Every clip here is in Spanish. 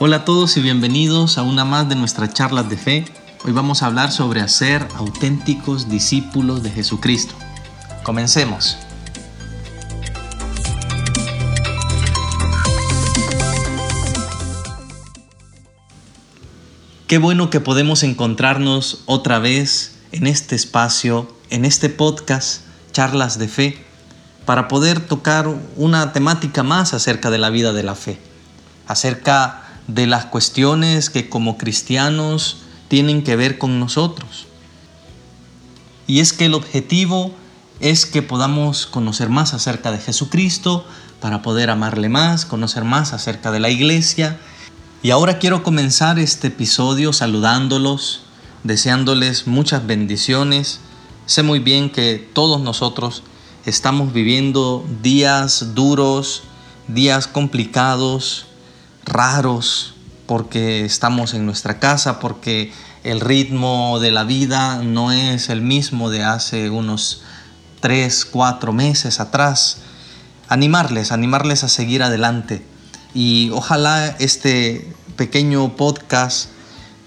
Hola a todos y bienvenidos a una más de nuestras charlas de fe. Hoy vamos a hablar sobre hacer auténticos discípulos de Jesucristo. Comencemos. Qué bueno que podemos encontrarnos otra vez en este espacio, en este podcast, charlas de fe, para poder tocar una temática más acerca de la vida de la fe, acerca de las cuestiones que como cristianos tienen que ver con nosotros. Y es que el objetivo es que podamos conocer más acerca de Jesucristo, para poder amarle más, conocer más acerca de la iglesia y ahora quiero comenzar este episodio saludándolos, deseándoles muchas bendiciones. Sé muy bien que todos nosotros estamos viviendo días duros, días complicados, raros, porque estamos en nuestra casa, porque el ritmo de la vida no es el mismo de hace unos tres, cuatro meses atrás. Animarles, animarles a seguir adelante y ojalá este pequeño podcast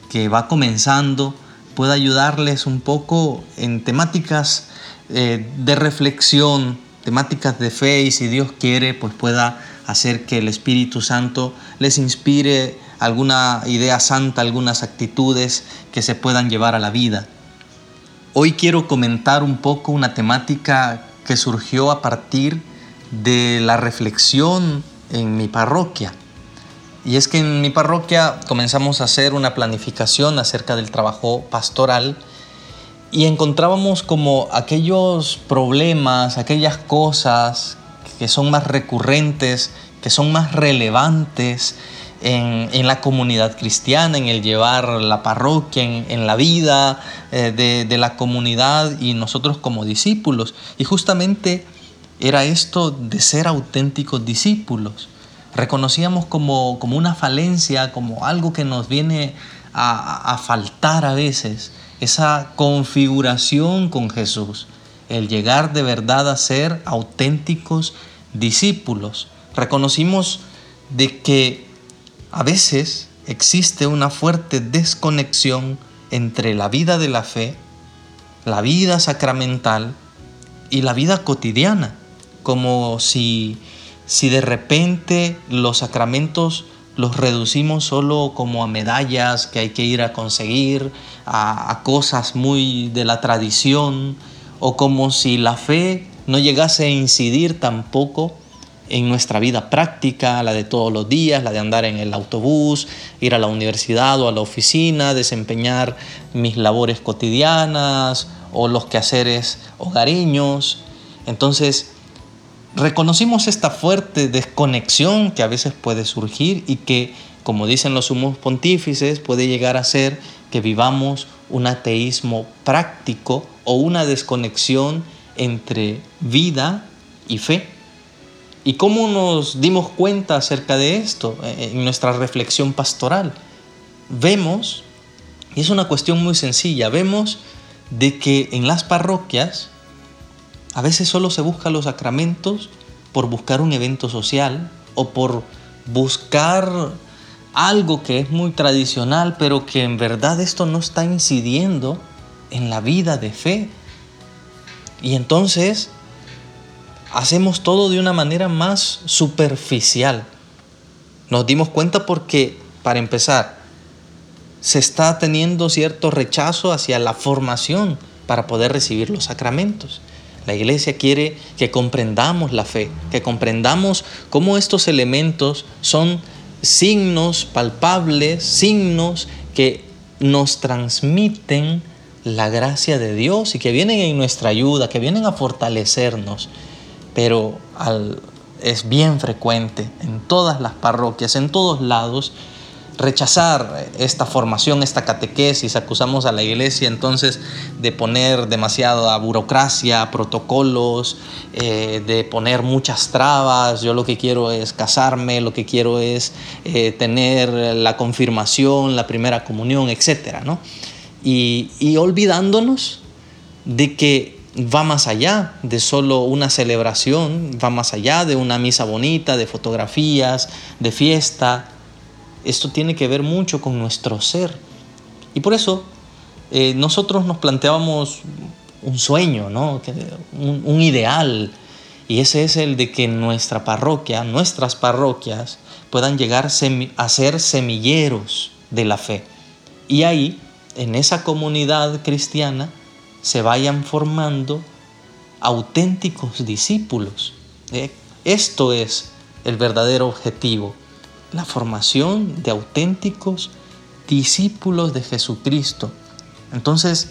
que va comenzando pueda ayudarles un poco en temáticas eh, de reflexión, temáticas de fe y si Dios quiere pues pueda hacer que el Espíritu Santo les inspire alguna idea santa, algunas actitudes que se puedan llevar a la vida. Hoy quiero comentar un poco una temática que surgió a partir de la reflexión en mi parroquia. Y es que en mi parroquia comenzamos a hacer una planificación acerca del trabajo pastoral y encontrábamos como aquellos problemas, aquellas cosas que son más recurrentes, que son más relevantes en, la comunidad cristiana, en el llevar la parroquia, en, la vida eh, de, de la comunidad y nosotros como discípulos. Y justamente era esto de ser auténticos discípulos reconocíamos como, una falencia, como algo que nos viene a, a faltar a veces, esa configuración con Jesús, el llegar de verdad a ser auténticos discípulos. Reconocimos de que a veces existe una fuerte desconexión entre la vida de la fe, la vida sacramental y la vida cotidiana, como si si de repente los sacramentos los reducimos solo como a medallas que hay que ir a conseguir, a, cosas muy de la tradición, o como si la fe no llegase a incidir tampoco en nuestra vida práctica, la de todos los días, la de andar en el autobús, ir a la universidad o a la oficina, desempeñar mis labores cotidianas o los quehaceres hogareños. Entonces, reconocimos esta fuerte desconexión que a veces puede surgir y que, como dicen los sumos pontífices, puede llegar a ser que vivamos un ateísmo práctico o una desconexión entre vida y fe. ¿Y cómo nos dimos cuenta acerca de esto eh, en nuestra reflexión pastoral? Vemos, y es una cuestión muy sencilla, vemos de que en las parroquias a veces solo se buscan los sacramentos por buscar un evento social o por buscar algo que es muy tradicional, pero que en verdad esto no está incidiendo en la vida de fe. Y entonces hacemos todo de una manera más superficial. Nos dimos cuenta porque, para empezar, se está teniendo cierto rechazo hacia la formación para poder recibir los sacramentos. La iglesia quiere que comprendamos la fe, que comprendamos cómo estos elementos son signos palpables, signos que nos transmiten la gracia de Dios y que vienen en nuestra ayuda, que vienen a fortalecernos. Pero es bien frecuente en todas las parroquias, en todos lados, rechazar esta formación, esta catequesis, acusamos a la iglesia entonces de poner demasiada burocracia, protocolos, eh, de poner muchas trabas, yo lo que quiero es casarme, lo que quiero es eh, tener la confirmación, la primera comunión, etc. ¿no? Y, olvidándonos de que va más allá de solo una celebración, va más allá de una misa bonita, de fotografías, de fiesta, esto tiene que ver mucho con nuestro ser. Y por eso eh, nosotros nos planteábamos un sueño, ¿no? un ideal, y ese es el de que nuestra parroquia, nuestras parroquias, puedan llegar a ser semilleros de la fe. Y ahí, en esa comunidad cristiana, se vayan formando auténticos discípulos. ¿eh? Esto es el verdadero objetivo, la formación de auténticos discípulos de Jesucristo. Entonces,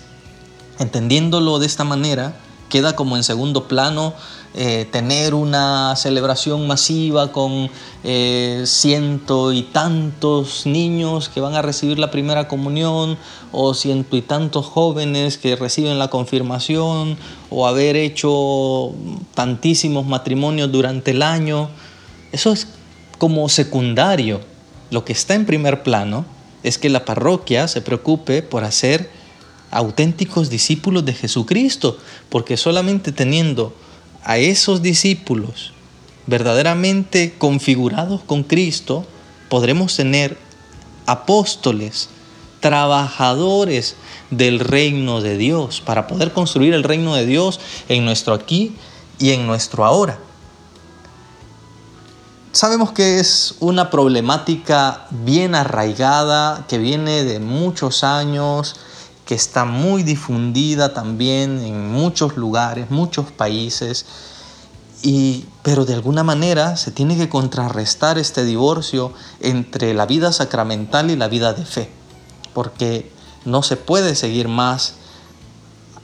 entendiéndolo de esta manera, queda como en segundo plano eh, tener una celebración masiva con eh, ciento y tantos niños que van a recibir la primera comunión o ciento y tantos jóvenes que reciben la confirmación o haber hecho tantísimos matrimonios durante el año. Eso es como secundario. Lo que está en primer plano es que la parroquia se preocupe por hacer auténticos discípulos de Jesucristo, porque solamente teniendo a esos discípulos verdaderamente configurados con Cristo, podremos tener apóstoles, trabajadores del reino de Dios, para poder construir el reino de Dios en nuestro aquí y en nuestro ahora. Sabemos que es una problemática bien arraigada, que viene de muchos años, que está muy difundida también en muchos lugares, muchos países, y, pero de alguna manera se tiene que contrarrestar este divorcio entre la vida sacramental y la vida de fe, porque no se puede seguir más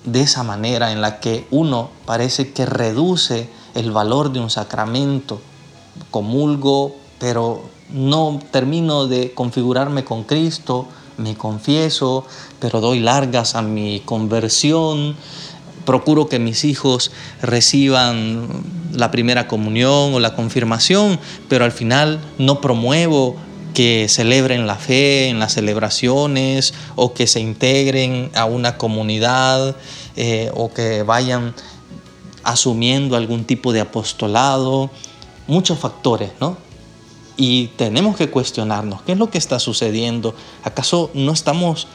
de esa manera en la que uno parece que reduce el valor de un sacramento, comulgo, pero no termino de configurarme con Cristo, me confieso, pero doy largas a mi conversión, procuro que mis hijos reciban la primera comunión o la confirmación, pero al final no promuevo que celebren la fe en las celebraciones o que se integren a una comunidad eh, o que vayan asumiendo algún tipo de apostolado, muchos factores, ¿no? Y tenemos que cuestionarnos, ¿qué es lo que está sucediendo? ¿Acaso no estamos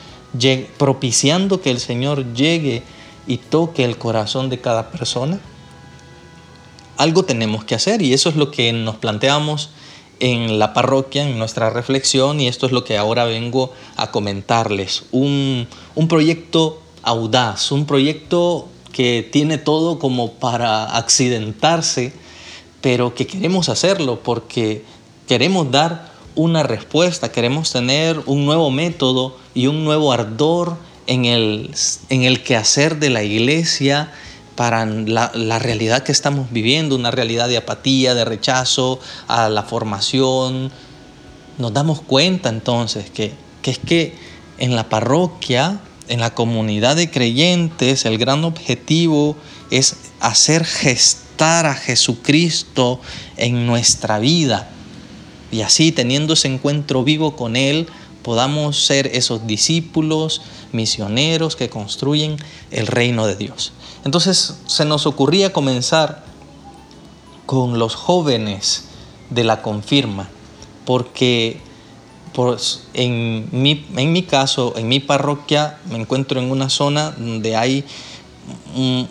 propiciando que el Señor llegue y toque el corazón de cada persona? Algo tenemos que hacer y eso es lo que nos planteamos en la parroquia, en nuestra reflexión, y esto es lo que ahora vengo a comentarles. Un, un proyecto audaz, un proyecto que tiene todo como para accidentarse, pero que queremos hacerlo porque queremos dar una respuesta, queremos tener un nuevo método y un nuevo ardor en el, en el quehacer de la iglesia para la, la, realidad que estamos viviendo, una realidad de apatía, de rechazo a la formación. Nos damos cuenta entonces que, que es que en la parroquia, en la comunidad de creyentes, el gran objetivo es hacer gestar a Jesucristo en nuestra vida y así, teniendo ese encuentro vivo con Él, podamos ser esos discípulos, misioneros que construyen el reino de Dios. Entonces se nos ocurría comenzar con los jóvenes de la confirma, porque en, mi, en mi caso, en mi parroquia, me encuentro en una zona donde hay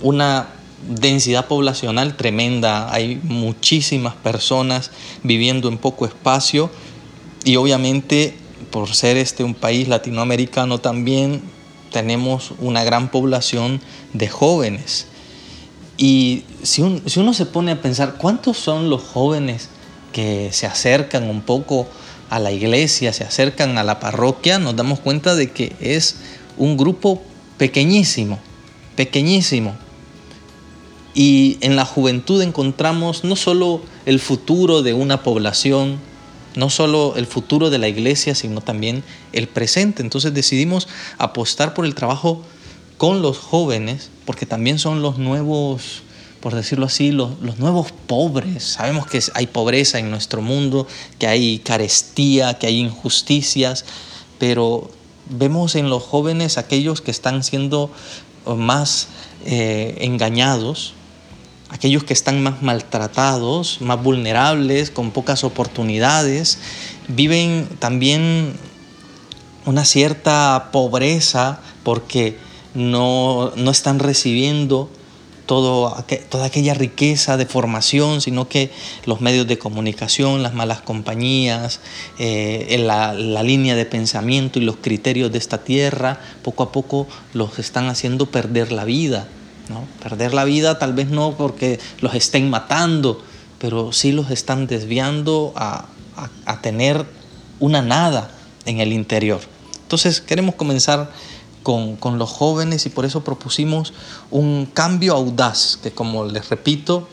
una densidad poblacional tremenda, hay muchísimas personas viviendo en poco espacio y obviamente por ser este un país latinoamericano también tenemos una gran población de jóvenes. Y si, si uno se pone a pensar cuántos son los jóvenes que se acercan un poco a la iglesia, se acercan a la parroquia, nos damos cuenta de que es un grupo pequeñísimo, pequeñísimo. Y en la juventud encontramos no solo el futuro de una población, no solo el futuro de la iglesia, sino también el presente. Entonces decidimos apostar por el trabajo con los jóvenes, porque también son los nuevos, por decirlo así, los, los, nuevos pobres. Sabemos que hay pobreza en nuestro mundo, que hay carestía, que hay injusticias, pero vemos en los jóvenes aquellos que están siendo más eh, engañados, aquellos que están más maltratados, más vulnerables, con pocas oportunidades, viven también una cierta pobreza porque no, no están recibiendo todo, toda aquella riqueza de formación, sino que los medios de comunicación, las malas compañías, eh, la, la, línea de pensamiento y los criterios de esta tierra, poco a poco los están haciendo perder la vida. ¿No? Perder la vida tal vez no porque los estén matando, pero sí los están desviando a, a, tener una nada en el interior. Entonces queremos comenzar con, los jóvenes y por eso propusimos un cambio audaz, que como les repito,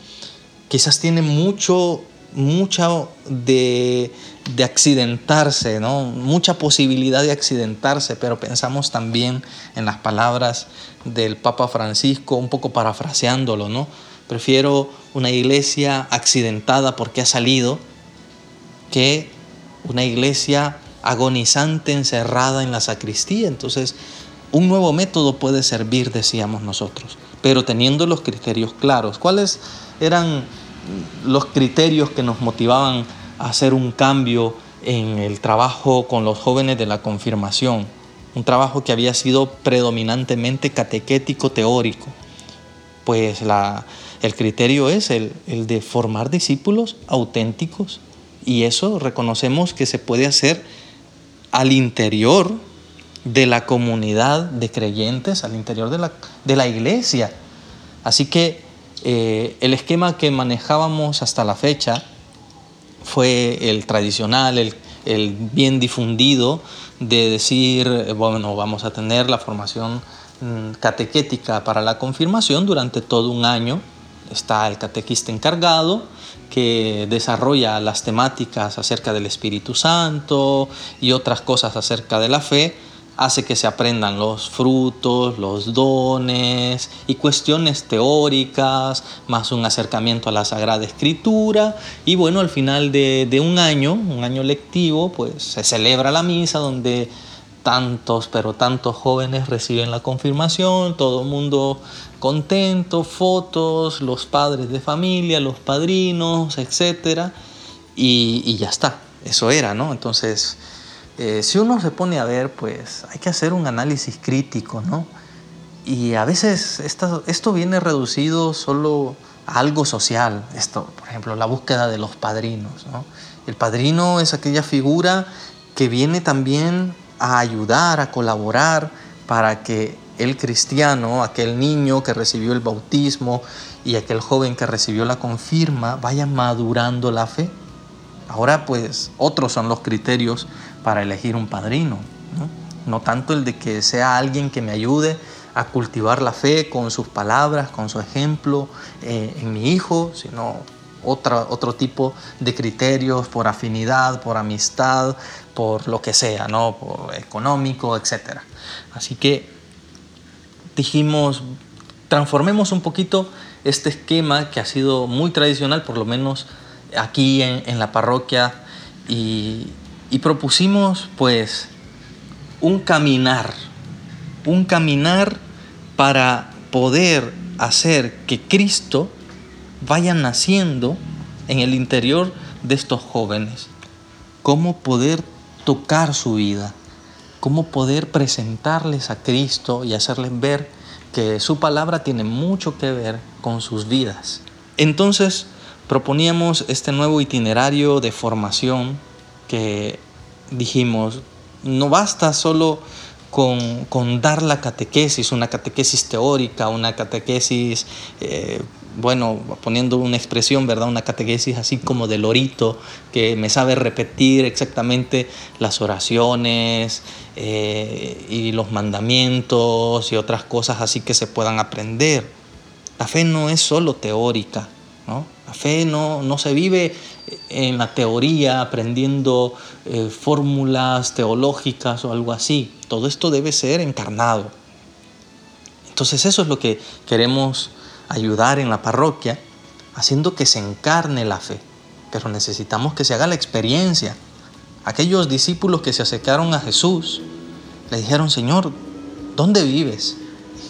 quizás tiene mucho, mucha de, de accidentarse, ¿no? mucha posibilidad de accidentarse, pero pensamos también en las palabras del Papa Francisco, un poco parafraseándolo, ¿no? Prefiero una iglesia accidentada porque ha salido que una iglesia agonizante encerrada en la sacristía. Entonces, un nuevo método puede servir, decíamos nosotros, pero teniendo los criterios claros. ¿Cuáles eran los criterios que nos motivaban a hacer un cambio en el trabajo con los jóvenes de la confirmación? Un trabajo que había sido predominantemente catequético teórico. Pues la, el criterio es el, el de formar discípulos auténticos y eso reconocemos que se puede hacer al interior de la comunidad de creyentes al interior de la, de la iglesia. Así que eh, el esquema que manejábamos hasta la fecha fue el tradicional, el, el bien difundido de decir, bueno, vamos a tener la formación mm, catequética para la confirmación durante todo un año. Está el catequista encargado que desarrolla las temáticas acerca del Espíritu Santo y otras cosas acerca de la fe hace que se aprendan los frutos, los dones y cuestiones teóricas, más un acercamiento a la Sagrada Escritura. Y bueno, al final de, un año, un año lectivo, pues se celebra la misa donde tantos, pero tantos jóvenes reciben la confirmación, todo el mundo contento, fotos, los padres de familia, los padrinos, etc. Y, y ya está, eso era, ¿no? Entonces eh, si uno se pone a ver, pues hay que hacer un análisis crítico, ¿no? Y a veces esto, esto viene reducido solo a algo social. Esto, por ejemplo, la búsqueda de los padrinos, ¿no? El padrino es aquella figura que viene también a ayudar, a colaborar para que el cristiano, aquel niño que recibió el bautismo y aquel joven que recibió la confirma, vaya madurando la fe. Ahora pues otros son los criterios para elegir un padrino. ¿no? tanto el de que sea alguien que me ayude a cultivar la fe con sus palabras, con su ejemplo eh, en mi hijo, sino otra, otro tipo de criterios por afinidad, por amistad, por lo que sea, ¿no? por económico, etc. Así que dijimos, transformemos un poquito este esquema que ha sido muy tradicional, por lo menos aquí en, en la parroquia, y, y propusimos pues un caminar, un caminar para poder hacer que Cristo vaya naciendo en el interior de estos jóvenes. Cómo poder tocar su vida, cómo poder presentarles a Cristo y hacerles ver que su palabra tiene mucho que ver con sus vidas. Entonces proponíamos este nuevo itinerario de formación que dijimos, no basta solo con, dar la catequesis, una catequesis teórica, una catequesis, eh, bueno, poniendo una expresión, ¿verdad? Una catequesis así como de lorito, que me sabe repetir exactamente las oraciones eh, y los mandamientos y otras cosas así que se puedan aprender. La fe no es solo teórica, ¿no? La fe no, no se vive en la teoría, aprendiendo eh, fórmulas teológicas o algo así. Todo esto debe ser encarnado. Entonces eso es lo que queremos ayudar en la parroquia, haciendo que se encarne la fe. Pero necesitamos que se haga la experiencia. Aquellos discípulos que se acercaron a Jesús le dijeron, Señor, ¿dónde vives?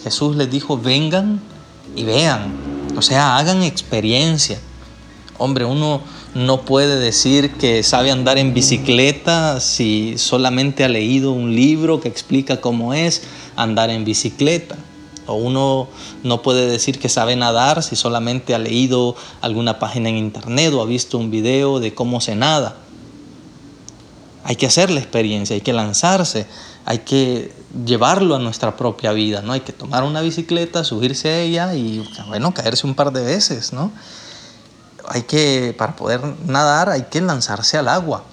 Jesús les dijo, vengan y vean. O sea, hagan experiencia. Hombre, uno no puede decir que sabe andar en bicicleta si solamente ha leído un libro que explica cómo es andar en bicicleta. O uno no puede decir que sabe nadar si solamente ha leído alguna página en internet o ha visto un video de cómo se nada. Hay que hacer la experiencia, hay que lanzarse, hay que llevarlo a nuestra propia vida, ¿no? Hay que tomar una bicicleta, subirse a ella y, bueno, caerse un par de veces, ¿no? Hay que, para poder nadar, hay que lanzarse al agua,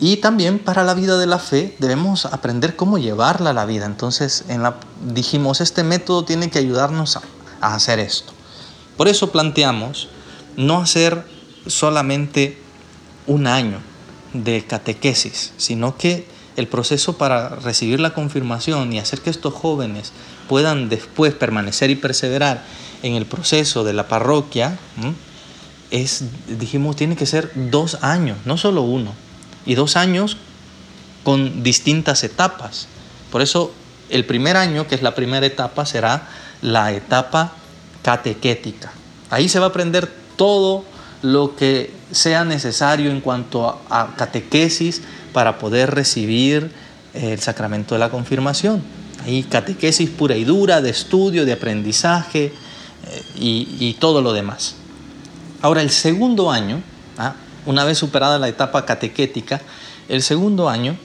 Y también para la vida de la fe debemos aprender cómo llevarla a la vida. Entonces, en la, dijimos, este método tiene que ayudarnos a, a hacer esto. Por eso planteamos no hacer solamente un año de catequesis, sino que el proceso para recibir la confirmación y hacer que estos jóvenes puedan después permanecer y perseverar en el proceso de la parroquia, es, dijimos, tiene que ser dos años, no solo uno, y dos años con distintas etapas. Por eso el primer año, que es la primera etapa, será la etapa catequética. Ahí se va a aprender todo lo que sea necesario en cuanto a catequesis, para poder recibir el sacramento de la confirmación. Hay catequesis pura y dura, de estudio, de aprendizaje eh, y, todo lo demás. Ahora, el segundo año, ¿ah? una vez superada la etapa catequética, el segundo año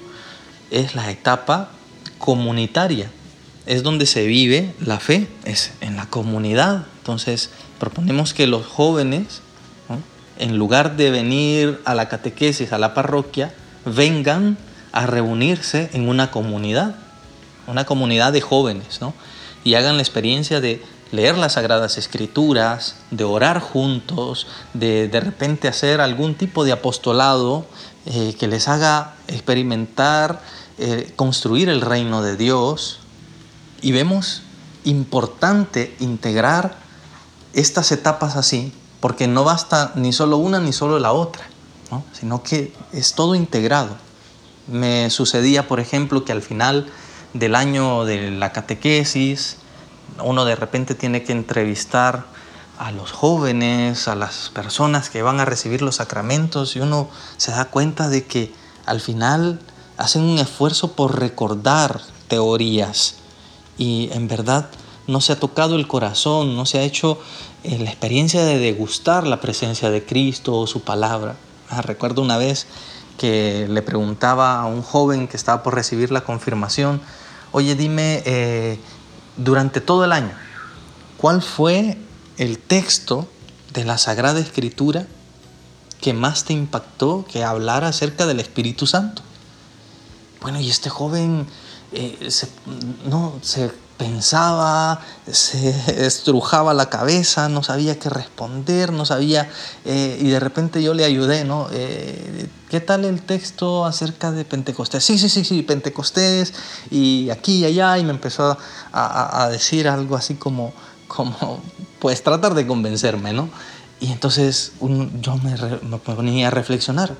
es la etapa comunitaria. Es donde se vive la fe, es en la comunidad. Entonces, proponemos que los jóvenes, en lugar de venir a la catequesis, a la parroquia, vengan a reunirse en una comunidad, una comunidad de jóvenes, ¿no? Y hagan la experiencia de leer las Sagradas Escrituras, de orar juntos, de de repente hacer algún tipo de apostolado eh, que les haga experimentar, eh, construir el reino de Dios. Y vemos importante integrar estas etapas así, porque no basta ni solo una ni solo la otra sino que es todo integrado. Me sucedía, por ejemplo, que al final del año de la catequesis, uno de repente tiene que entrevistar a los jóvenes, a las personas que van a recibir los sacramentos y uno se da cuenta de que al final hacen un esfuerzo por recordar teorías y en verdad no se ha tocado el corazón, no se ha hecho eh, la experiencia de degustar la presencia de Cristo o su palabra. Ah, recuerdo una vez que le preguntaba a un joven que estaba por recibir la confirmación, oye, dime, eh, durante todo el año, ¿cuál fue el texto de la Sagrada Escritura que más te impactó que hablara acerca del Espíritu Santo? Bueno, y este joven eh, no, se pensaba, se estrujaba la cabeza, no sabía qué responder, no sabía, eh, y de repente yo le ayudé, ¿no? Eh, ¿Qué tal el texto acerca de Pentecostés? Sí, sí, sí, sí, Pentecostés, y aquí y allá, y me empezó a, decir algo así como, como, pues tratar de convencerme, ¿no? Y entonces yo me, me ponía a reflexionar.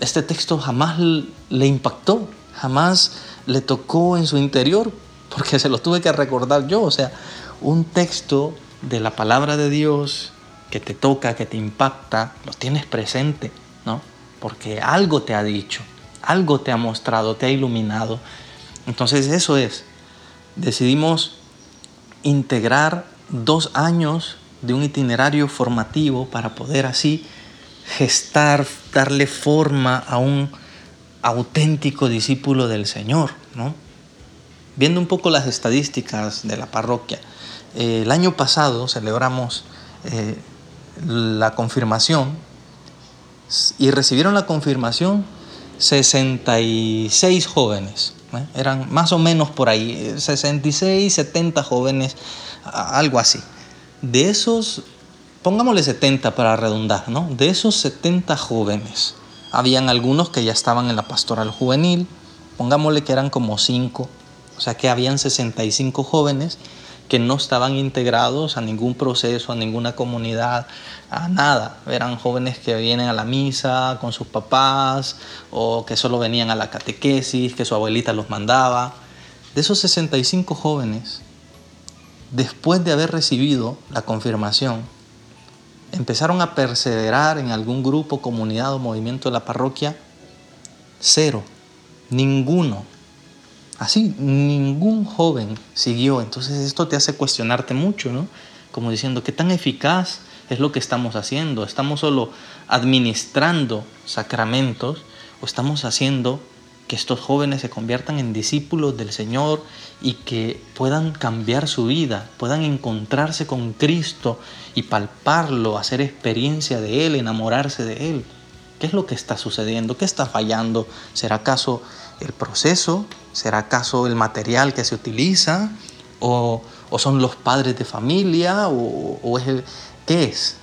Este texto jamás le impactó, jamás le tocó en su interior, porque se lo tuve que recordar yo. O sea, un texto de la palabra de Dios que te toca, que te impacta, lo tienes presente, ¿no? Porque algo te ha dicho, algo te ha mostrado, te ha iluminado. Entonces eso es. Decidimos integrar dos años de un itinerario formativo para poder así gestar, darle forma a un auténtico discípulo del Señor, ¿no? Viendo un poco las estadísticas de la parroquia, eh, el año pasado celebramos eh, la confirmación y recibieron la confirmación 66 jóvenes. ¿eh? Eran más o menos por ahí, 66, 70 jóvenes, algo así. De esos, pongámosle 70 para redundar, ¿no? De esos 70 jóvenes, habían algunos que ya estaban en la pastoral juvenil, pongámosle que eran como 5 o sea que habían 65 jóvenes que no estaban integrados a ningún proceso, a ninguna comunidad, a nada. Eran jóvenes que vienen a la misa con sus papás o que solo venían a la catequesis, que su abuelita los mandaba. De esos 65 jóvenes, después de haber recibido la confirmación, empezaron a perseverar en algún grupo, comunidad o movimiento de la parroquia, cero, ninguno. Así, ningún joven siguió. Entonces esto te hace cuestionarte mucho, ¿no? Como diciendo, ¿qué tan eficaz es lo que estamos haciendo? ¿Estamos solo administrando sacramentos o estamos haciendo que estos jóvenes se conviertan en discípulos del Señor y que puedan cambiar su vida, puedan encontrarse con Cristo y palparlo, hacer experiencia de Él, enamorarse de Él. ¿Qué es lo que está sucediendo? ¿Qué está fallando? ¿Será acaso el proceso? ¿Será acaso el material que se utiliza? ¿O, son los padres de familia? ¿O, es el, qué es?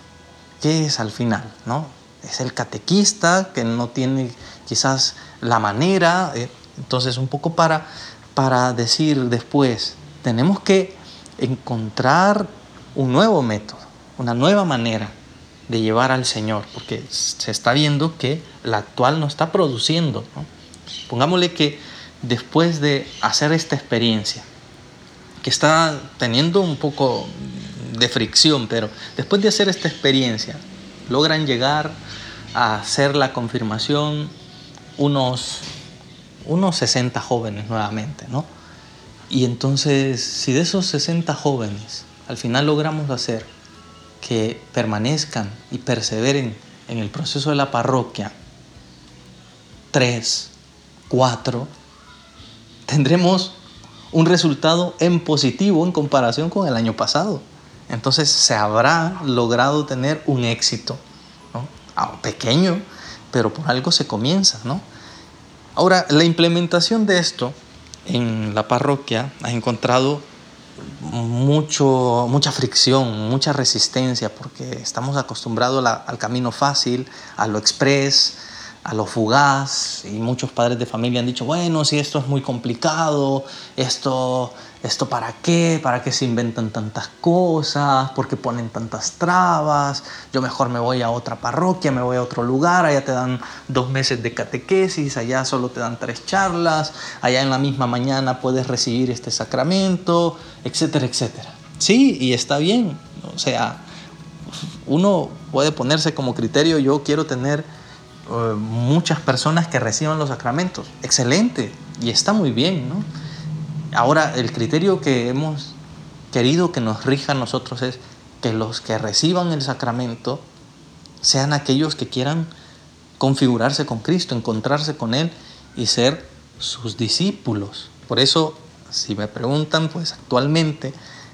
¿Qué es al final? ¿no? ¿Es el catequista que no tiene quizás la manera? Eh, entonces, un poco para, para decir después, tenemos que encontrar un nuevo método, una nueva manera de llevar al Señor, porque se está viendo que la actual no está produciendo. Pongámosle que después de hacer esta experiencia, que está teniendo un poco de fricción, pero después de hacer esta experiencia, logran llegar a hacer la confirmación unos, unos 60 jóvenes nuevamente, ¿no? Y entonces, si de esos 60 jóvenes al final logramos hacer que permanezcan y perseveren en el proceso de la parroquia, tres, cuatro, tendremos un resultado en positivo en comparación con el año pasado. Entonces se habrá logrado tener un éxito, ¿no? Pequeño, pero por algo se comienza. ¿no? Ahora, la implementación de esto en la parroquia ha encontrado mucho, mucha fricción, mucha resistencia, porque estamos acostumbrados al camino fácil, a lo express, a lo fugaz, y muchos padres de familia han dicho, bueno, si esto es muy complicado, esto ¿Esto para qué? ¿Para qué se inventan tantas cosas? ¿Por qué ponen tantas trabas? Yo mejor me voy a otra parroquia, me voy a otro lugar, allá te dan dos meses de catequesis, allá solo te dan tres charlas, allá en la misma mañana puedes recibir este sacramento, etcétera, etcétera. Sí, y está bien. O sea, uno puede ponerse como criterio, yo quiero tener eh, muchas personas que reciban los sacramentos. Excelente, y está muy bien, ¿no? Ahora, el criterio que hemos querido que nos rija a nosotros es que los que reciban el sacramento sean aquellos que quieran configurarse con Cristo, encontrarse con Él y ser sus discípulos. Por eso, si me preguntan, pues actualmente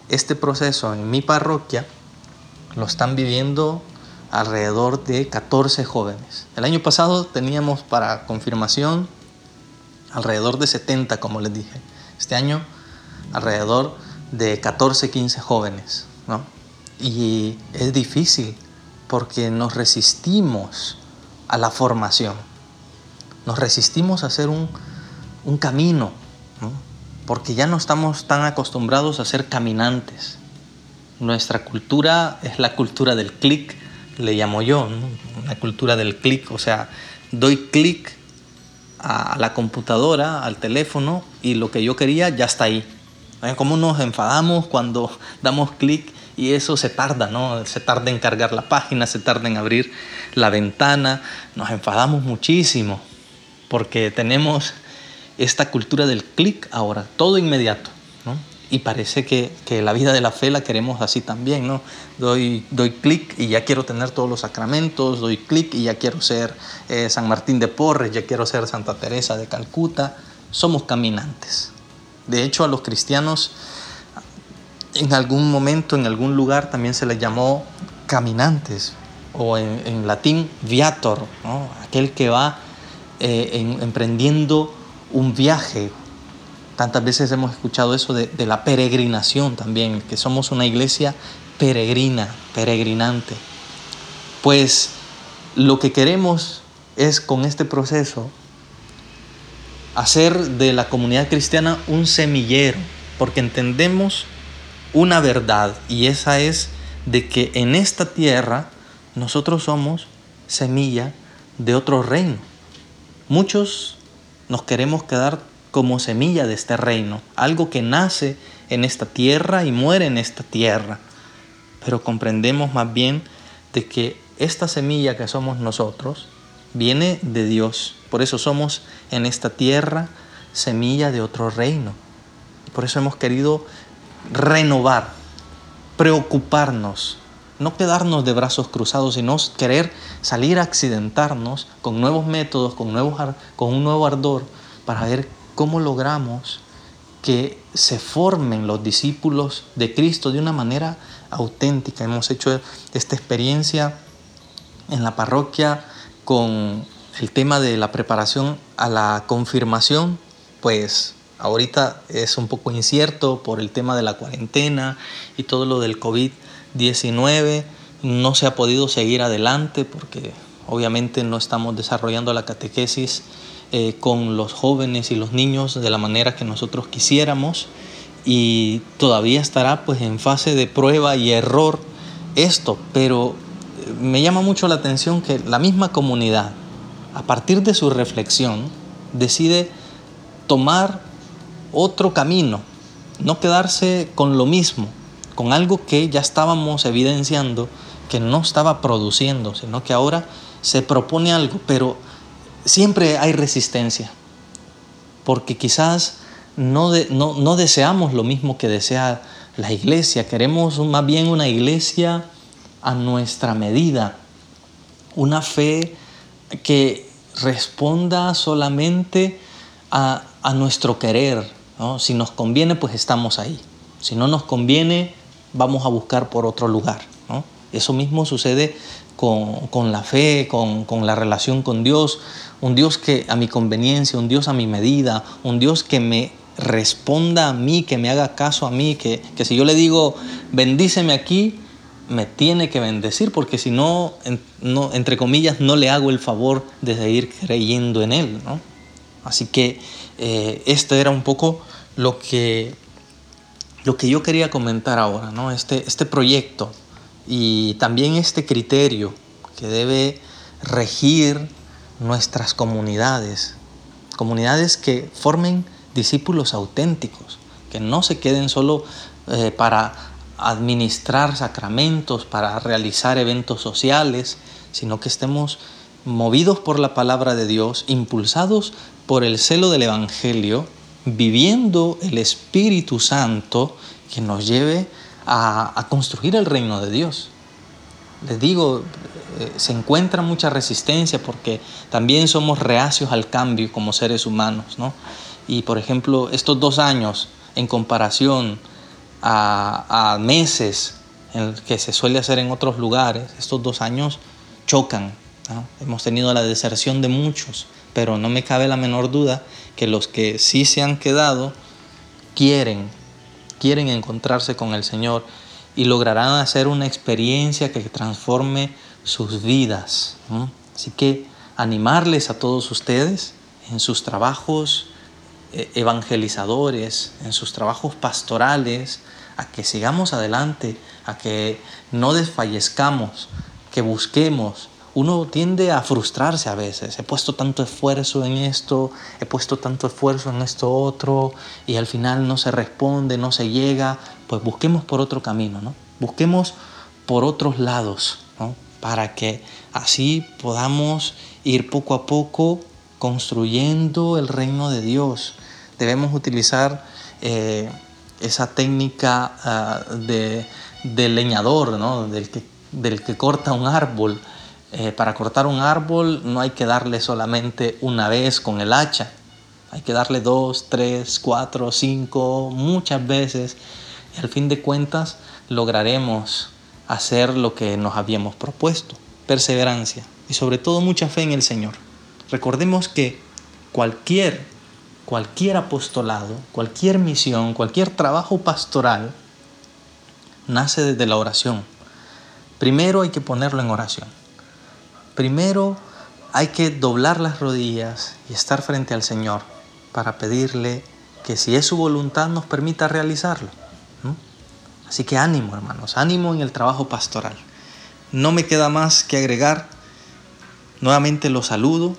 este proceso en mi parroquia lo están viviendo alrededor de 14 jóvenes. El año pasado teníamos para confirmación alrededor de 70, como les dije. Este año alrededor de 14, 15 jóvenes, ¿no? Y es difícil porque nos resistimos a la formación, nos resistimos a hacer un, camino, porque ya no estamos tan acostumbrados a ser caminantes. Nuestra cultura es la cultura del clic, le llamo yo, una cultura del clic, o sea, doy clic a la computadora, al teléfono y lo que yo quería ya está ahí. ¿Cómo nos enfadamos cuando damos clic y eso se tarda, ¿no? Se tarda en cargar la página, se tarda en abrir la ventana. Nos enfadamos muchísimo porque tenemos esta cultura del clic ahora, todo inmediato. Y parece que, que, la vida de la fe la queremos así también, ¿no? Doy, doy clic y ya quiero tener todos los sacramentos, doy clic y ya quiero ser eh, San Martín de Porres, ya quiero ser Santa Teresa de Calcuta. Somos caminantes. De hecho, a los cristianos en algún momento, en algún lugar, también se les llamó caminantes, o en, latín, viator, ¿no? aquel que va eh, emprendiendo un viaje Tantas veces hemos escuchado eso de, la peregrinación también, que somos una iglesia peregrina, peregrinante. Pues lo que queremos es con este proceso hacer de la comunidad cristiana un semillero, porque entendemos una verdad y esa es de que en esta tierra nosotros somos semilla de otro reino. Muchos nos queremos quedar como semilla de este reino, algo que nace en esta tierra y muere en esta tierra. Pero comprendemos más bien de que esta semilla que somos nosotros viene de Dios. Por eso somos en esta tierra semilla de otro reino. Por eso hemos querido renovar, preocuparnos, no quedarnos de brazos cruzados, sino querer salir a accidentarnos con nuevos métodos, con, nuevos, con un nuevo ardor, para ver cómo logramos que se formen los discípulos de Cristo de una manera auténtica. Hemos hecho esta experiencia en la parroquia con el tema de la preparación a la confirmación, pues ahorita es un poco incierto por el tema de la cuarentena y todo lo del COVID-19. No se ha podido seguir adelante porque obviamente no estamos desarrollando la catequesis eh, con los jóvenes y los niños de la manera que nosotros quisiéramos y todavía estará pues en fase de prueba y error esto, pero eh, me llama mucho la atención que la misma comunidad, a partir de su reflexión, decide tomar otro camino, no quedarse con lo mismo, con algo que ya estábamos evidenciando que no estaba produciendo, sino que ahora se propone algo, pero siempre hay resistencia, porque quizás no, no, deseamos lo mismo que desea la iglesia, queremos más bien una iglesia a nuestra medida, una fe que responda solamente a, nuestro querer. Si nos conviene, pues estamos ahí. Si no nos conviene, vamos a buscar por otro lugar. Eso mismo sucede con, la fe, con, la relación con Dios. Un Dios que a mi conveniencia, un Dios a mi medida, un Dios que me responda a mí, que me haga caso a mí, que, si yo le digo, bendíceme aquí, me tiene que bendecir, porque si no, entre comillas, no le hago el favor de seguir creyendo en Él. ¿no? Así que eh, esto era un poco lo que, lo que yo quería comentar ahora, ¿no? este, este proyecto y también este criterio que debe regir nuestras comunidades, comunidades que formen discípulos auténticos, que no se queden solo eh, para administrar sacramentos, para realizar eventos sociales, sino que estemos movidos por la palabra de Dios, impulsados por el celo del Evangelio, viviendo el Espíritu Santo que nos lleve a, construir el reino de Dios. Les digo, eh, se encuentra mucha resistencia porque también somos reacios al cambio como seres humanos, ¿no? Y por ejemplo, estos dos años en comparación a, meses en que se suele hacer en otros lugares, estos dos años chocan. Hemos tenido la deserción de muchos, pero no me cabe la menor duda que los que sí se han quedado quieren, quieren encontrarse con el Señor y lograrán hacer una experiencia que transforme sus vidas. Así que animarles a todos ustedes en sus trabajos, eh, evangelizadores, en sus trabajos pastorales, a que sigamos adelante, a que no desfallezcamos, que busquemos. Uno tiende a frustrarse a veces. He puesto tanto esfuerzo en esto, he puesto tanto esfuerzo en esto otro y al final no se responde, no se llega. Pues busquemos por otro camino, ¿no? Busquemos por otros lados, ¿no? Para que así podamos ir poco a poco construyendo el reino de Dios. Debemos utilizar eh, esa técnica ah, de, del leñador, del, que, del que corta un árbol. Eh, para cortar un árbol no hay que darle solamente una vez con el hacha, hay que darle dos, tres, cuatro, cinco, muchas veces. Y al fin de cuentas lograremos hacer lo que nos habíamos propuesto. Perseverancia y sobre todo mucha fe en el Señor. Recordemos que cualquier, cualquier apostolado, cualquier misión, cualquier trabajo pastoral nace desde la oración. Primero hay que ponerlo en oración. Primero hay que doblar las rodillas y estar frente al Señor para pedirle que si es su voluntad nos permita realizarlo. Así que ánimo, hermanos, ánimo en el trabajo pastoral. No me queda más que agregar. Nuevamente los saludo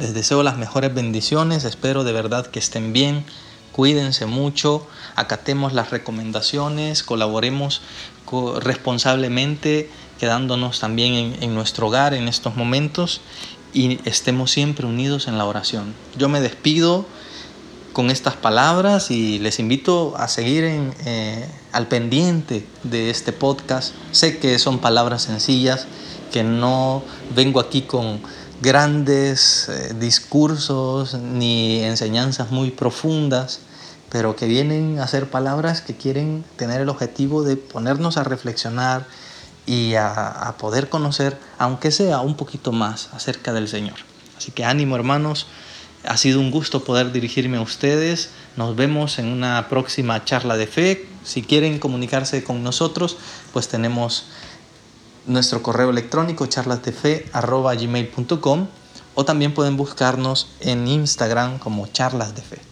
les deseo las mejores bendiciones, espero de verdad que estén bien, cuídense mucho, acatemos las recomendaciones, colaboremos responsablemente, quedándonos también en, nuestro hogar en estos momentos y estemos siempre unidos en la oración. Yo me despido con estas palabras y les invito a seguir eh, al pendiente de este podcast. Sé que son palabras sencillas, que no vengo aquí con grandes eh, discursos ni enseñanzas muy profundas, pero que vienen a ser palabras que quieren tener el objetivo de ponernos a reflexionar y a, poder conocer, aunque sea un poquito más, acerca del Señor. Así que ánimo hermanos. Ha sido un gusto poder dirigirme a ustedes. Nos vemos en una próxima charla de fe. Si quieren comunicarse con nosotros, pues tenemos nuestro correo electrónico charlasdefe.gmail.com o también pueden buscarnos en Instagram como charlas de fe.